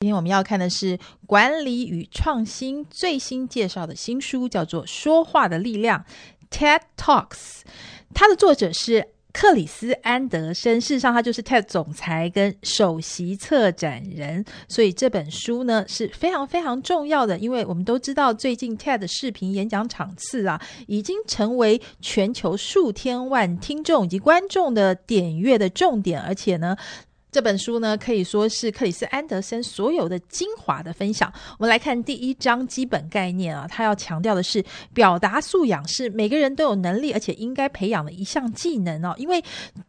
今天我们要看的是管理与创新最新介绍的新书，叫做《说话的力量》（TED Talks）。它的作者是克里斯·安德森，事实上他就是 TED 总裁跟首席策展人，所以这本书呢是非常非常重要的。因为我们都知道，最近 TED 的视频演讲场次啊，已经成为全球数千万听众以及观众的点阅的重点，而且呢。这本书呢，可以说是克里斯·安德森所有的精华的分享。我们来看第一章基本概念啊，他要强调的是，表达素养是每个人都有能力，而且应该培养的一项技能哦。因为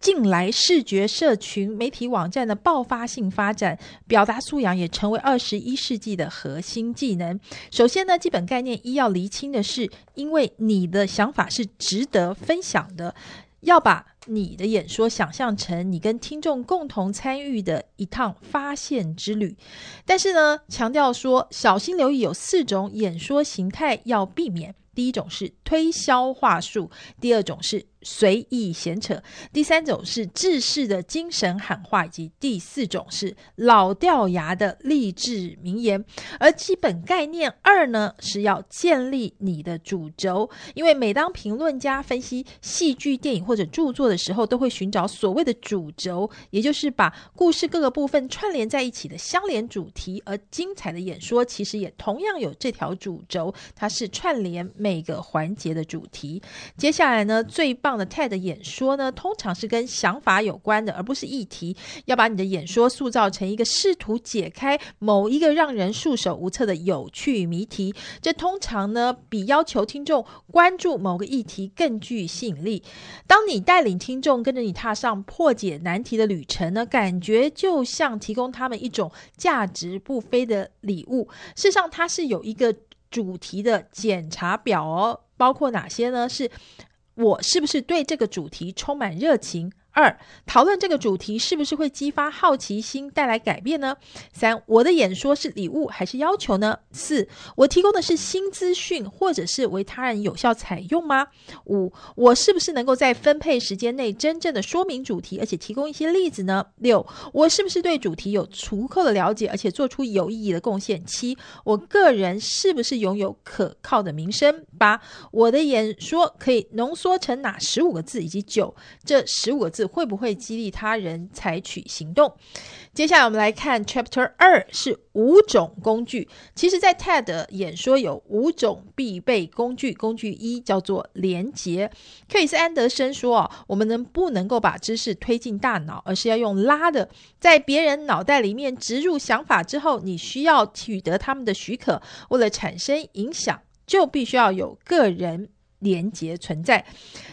近来视觉社群媒体网站的爆发性发展，表达素养也成为二十一世纪的核心技能。首先呢，基本概念一要厘清的是，因为你的想法是值得分享的。要把你的演说想象成你跟听众共同参与的一趟发现之旅，但是呢，强调说小心留意有四种演说形态要避免。第一种是推销话术，第二种是随意闲扯，第三种是制式的精神喊话，以及第四种是老掉牙的励志名言。而基本概念二呢，是要建立你的主轴，因为每当评论家分析戏剧、电影或者著作的时候，都会寻找所谓的主轴，也就是把故事各个部分串联在一起的相连主题。而精彩的演说其实也同样有这条主轴，它是串联每个环节的主题。接下来呢，最棒的 TED 演说呢，通常是跟想法有关的，而不是议题。要把你的演说塑造成一个试图解开某一个让人束手无策的有趣谜题，这通常呢，比要求听众关注某个议题更具吸引力。当你带领听众跟着你踏上破解难题的旅程呢，感觉就像提供他们一种价值不菲的礼物。事实上，它是有一个主题的检查表哦，包括哪些呢？是。我是不是对这个主题充满热情？二、讨论这个主题是不是会激发好奇心，带来改变呢？三、我的演说是礼物还是要求呢？四、我提供的是新资讯，或者是为他人有效采用吗？五、我是不是能够在分配时间内真正的说明主题，而且提供一些例子呢？六、我是不是对主题有足够的了解，而且做出有意义的贡献？七、我个人是不是拥有可靠的名声？八、我的演说可以浓缩成哪十五个字？以及九、这十五个字。会不会激励他人采取行动？接下来我们来看 Chapter 二是五种工具。其实，在 TED 演说有五种必备工具。工具一叫做连结。克里斯安德森说：“哦，我们能不能够把知识推进大脑，而是要用拉的，在别人脑袋里面植入想法之后，你需要取得他们的许可。为了产生影响，就必须要有个人连结存在。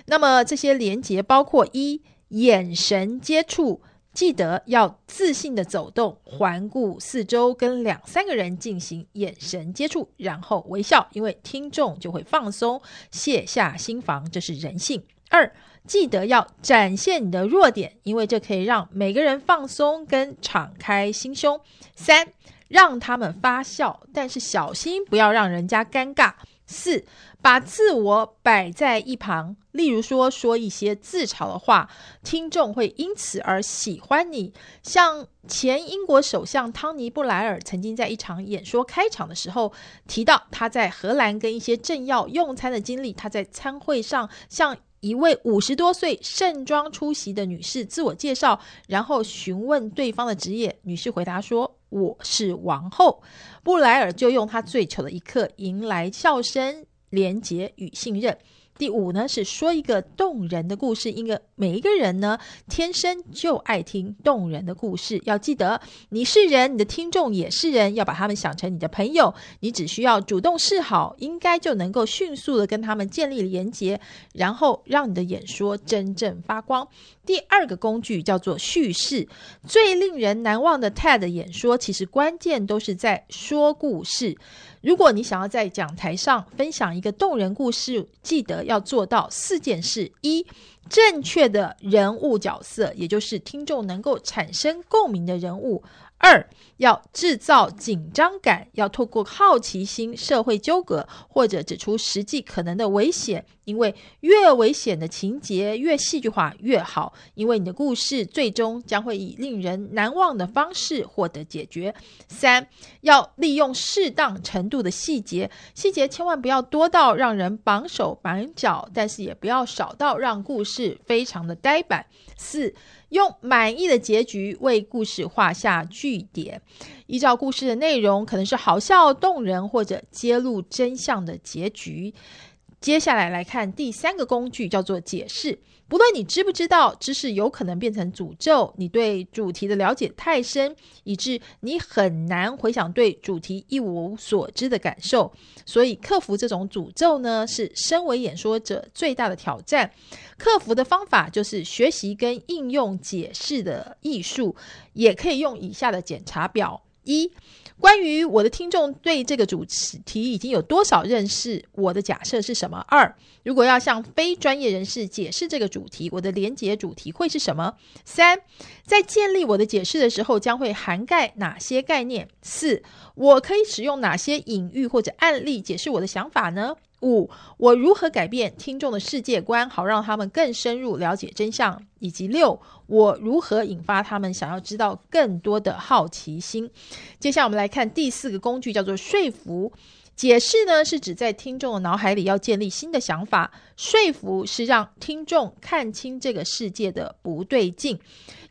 那么这些连结包括一。”眼神接触，记得要自信地走动，环顾四周，跟两三个人进行眼神接触，然后微笑，因为听众就会放松，卸下心防，这是人性。二，记得要展现你的弱点，因为这可以让每个人放松跟敞开心胸。三，让他们发笑，但是小心不要让人家尴尬。四，把自我摆在一旁，例如说说一些自嘲的话，听众会因此而喜欢你。像前英国首相汤尼布莱尔曾经在一场演说开场的时候提到他在荷兰跟一些政要用餐的经历。他在餐会上向一位五十多岁盛装出席的女士自我介绍，然后询问对方的职业。女士回答说。我是王后，布莱尔就用他最丑的一刻迎来笑声、廉洁与信任。第五呢，是说一个动人的故事，因为每一个人呢，天生就爱听动人的故事。要记得，你是人，你的听众也是人，要把他们想成你的朋友。你只需要主动示好，应该就能够迅速的跟他们建立连结，然后让你的演说真正发光。第二个工具叫做叙事。最令人难忘的 TED 演说，其实关键都是在说故事。如果你想要在讲台上分享一个动人故事，记得要做到四件事：一、正确的人物角色，也就是听众能够产生共鸣的人物；二、要制造紧张感，要透过好奇心、社会纠葛或者指出实际可能的危险，因为越危险的情节越戏剧化越好，因为你的故事最终将会以令人难忘的方式获得解决。三，要利用适当程度的细节，细节千万不要多到让人绑手绑脚，但是也不要少到让故事非常的呆板。四，用满意的结局为故事画下句点，依照故事的内容，可能是好笑动人或者揭露真相的结局。接下来来看第三个工具，叫做解释。不论你知不知道，知识有可能变成诅咒。你对主题的了解太深，以致你很难回想对主题一无所知的感受。所以，克服这种诅咒呢，是身为演说者最大的挑战。克服的方法就是学习跟应用解释的艺术，也可以用以下的检查表：一。关于我的听众对这个主题已经有多少认识？我的假设是什么？二，如果要向非专业人士解释这个主题，我的连结主题会是什么？三，在建立我的解释的时候，将会涵盖哪些概念？四，我可以使用哪些隐喻或者案例解释我的想法呢？五，我如何改变听众的世界观，好让他们更深入了解真相？以及六，我如何引发他们想要知道更多的好奇心？接下来我们来看第四个工具，叫做说服。解释呢，是指在听众的脑海里要建立新的想法；说服是让听众看清这个世界的不对劲。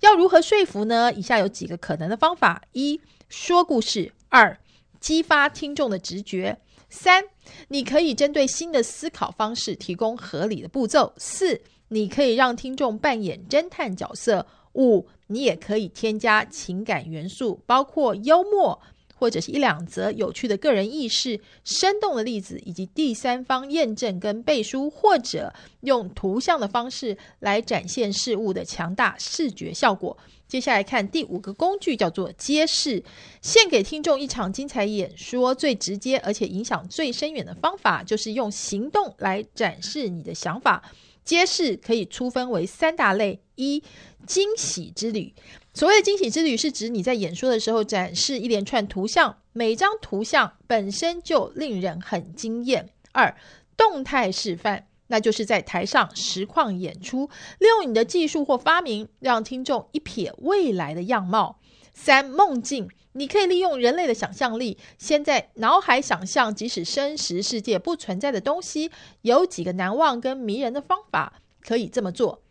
要如何说服呢？以下有几个可能的方法：一，说故事；二，激发听众的直觉。三，你可以针对新的思考方式提供合理的步骤。四，你可以让听众扮演侦探角色。五，你也可以添加情感元素，包括幽默。或者是一两则有趣的个人軼事、生动的例子，以及第三方验证跟背书，或者用图像的方式来展现事物的强大视觉效果。接下来看第五个工具，叫做揭示。献给听众一场精彩演说，最直接而且影响最深远的方法，就是用行动来展示你的想法。揭示可以粗分为三大类：一、惊喜之旅。所谓的惊喜之旅，是指你在演说的时候展示一连串图像，每张图像本身就令人很惊艳。二、动态示范，那就是在台上实况演出，利用你的技术或发明，让听众一瞥未来的样貌。三、梦境，你可以利用人类的想象力，先在脑海想象即使真实世界不存在的东西。有几个难忘跟迷人的方法可以这么做。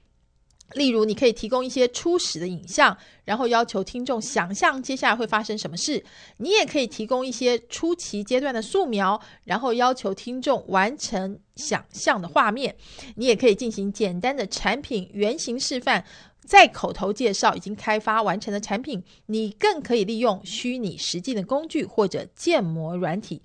例如，你可以提供一些初始的影像，然后要求听众想象接下来会发生什么事。你也可以提供一些初期阶段的素描，然后要求听众完成想象的画面。你也可以进行简单的产品原型示范。在口头介绍已经开发完成的产品，你更可以利用虚拟实际的工具或者建模软体。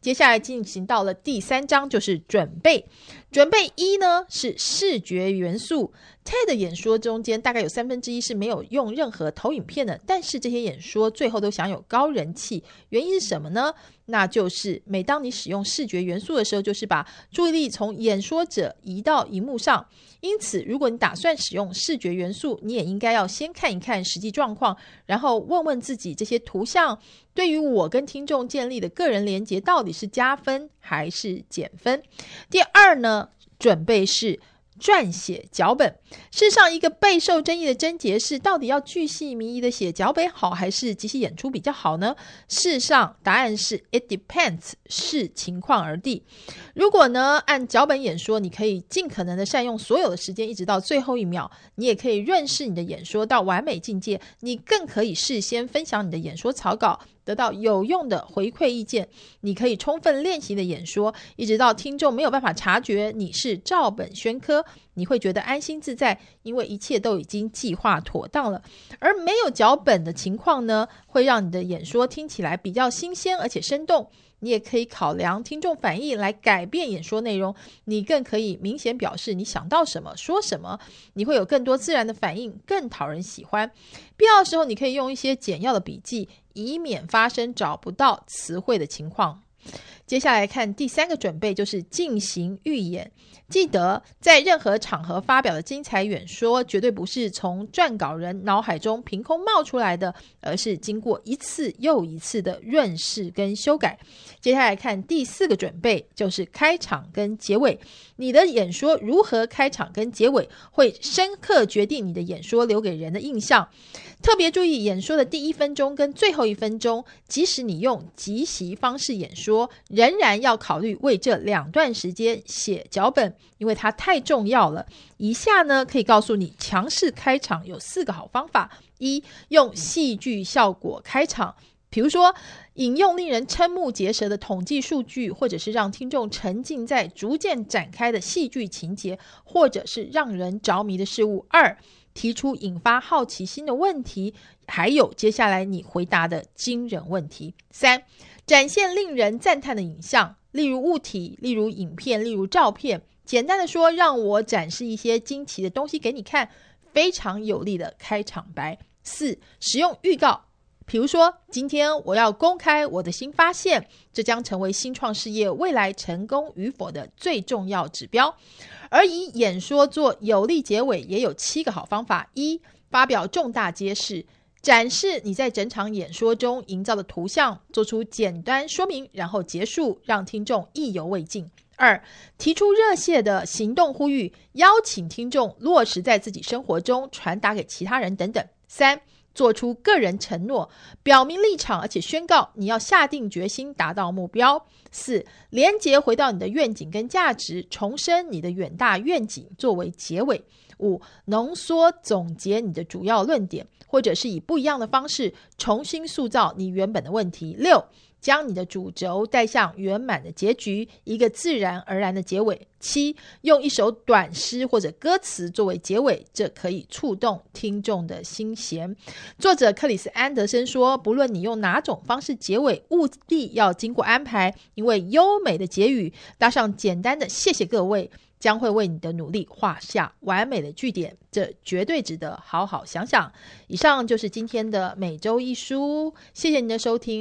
接下来进行到了第三章，就是准备。准备一呢是视觉元素。TED 演说中间大概有三分之一是没有用任何投影片的，但是这些演说最后都享有高人气。原因是什么呢？那就是每当你使用视觉元素的时候，就是把注意力从演说者移到荧幕上。因此，如果你打算使用视觉元素，你也应该要先看一看实际状况，然后问问自己这些图像对于我跟听众建立的个人连接到底是加分还是减分。第二呢，准备是。撰写脚本，事实上，一个备受争议的症结是，到底要巨细靡遗的写脚本好，还是即兴演出比较好呢？事实上，答案是 it depends，视情况而定。如果呢，按脚本演说，你可以尽可能的善用所有的时间，一直到最后一秒。你也可以润饰你的演说到完美境界。你更可以事先分享你的演说草稿。得到有用的回馈意见，你可以充分练习的演说，一直到听众没有办法察觉你是照本宣科，你会觉得安心自在，因为一切都已经计划妥当了。而没有脚本的情况呢，会让你的演说听起来比较新鲜而且生动。你也可以考量听众反应来改变演说内容，你更可以明显表示你想到什么说什么，你会有更多自然的反应，更讨人喜欢。必要的时候，你可以用一些简要的笔记，以免发生找不到词汇的情况。接下来看第三个准备，就是进行预演。记得在任何场合发表的精彩演说，绝对不是从撰稿人脑海中凭空冒出来的，而是经过一次又一次的润饰跟修改。接下来看第四个准备，就是开场跟结尾。你的演说如何开场跟结尾，会深刻决定你的演说留给人的印象。特别注意演说的第一分钟跟最后一分钟，即使你用即席方式演说，仍然要考虑为这两段时间写脚本。因为它太重要了。以下呢，可以告诉你强势开场有四个好方法：一、用戏剧效果开场，比如说引用令人瞠目结舌的统计数据，或者是让听众沉浸在逐渐展开的戏剧情节，或者是让人着迷的事物；二、提出引发好奇心的问题，还有接下来你回答的惊人问题；三、展现令人赞叹的影像，例如物体，例如影片，例如照片。简单的说，让我展示一些惊奇的东西给你看，非常有力的开场白。四、使用预告，比如说，今天我要公开我的新发现，这将成为新创事业未来成功与否的最重要指标。而以演说做有力结尾，也有七个好方法：一、发表重大揭示，展示你在整场演说中营造的图像，做出简单说明，然后结束，让听众意犹未尽。二、提出热血的行动呼吁，邀请听众落实在自己生活中，传达给其他人等等。三、做出个人承诺，表明立场，而且宣告你要下定决心达到目标。四、连接回到你的愿景跟价值，重申你的远大愿景作为结尾。五、浓缩总结你的主要论点，或者是以不一样的方式重新塑造你原本的问题。六、将你的主轴带向圆满的结局，一个自然而然的结尾。七，用一首短诗或者歌词作为结尾，这可以触动听众的心弦。作者克里斯·安德森说：“不论你用哪种方式结尾，务必要经过安排，因为优美的结语搭上简单的‘谢谢各位’，将会为你的努力画下完美的句点。这绝对值得好好想想。”以上就是今天的每周一书，谢谢您的收听。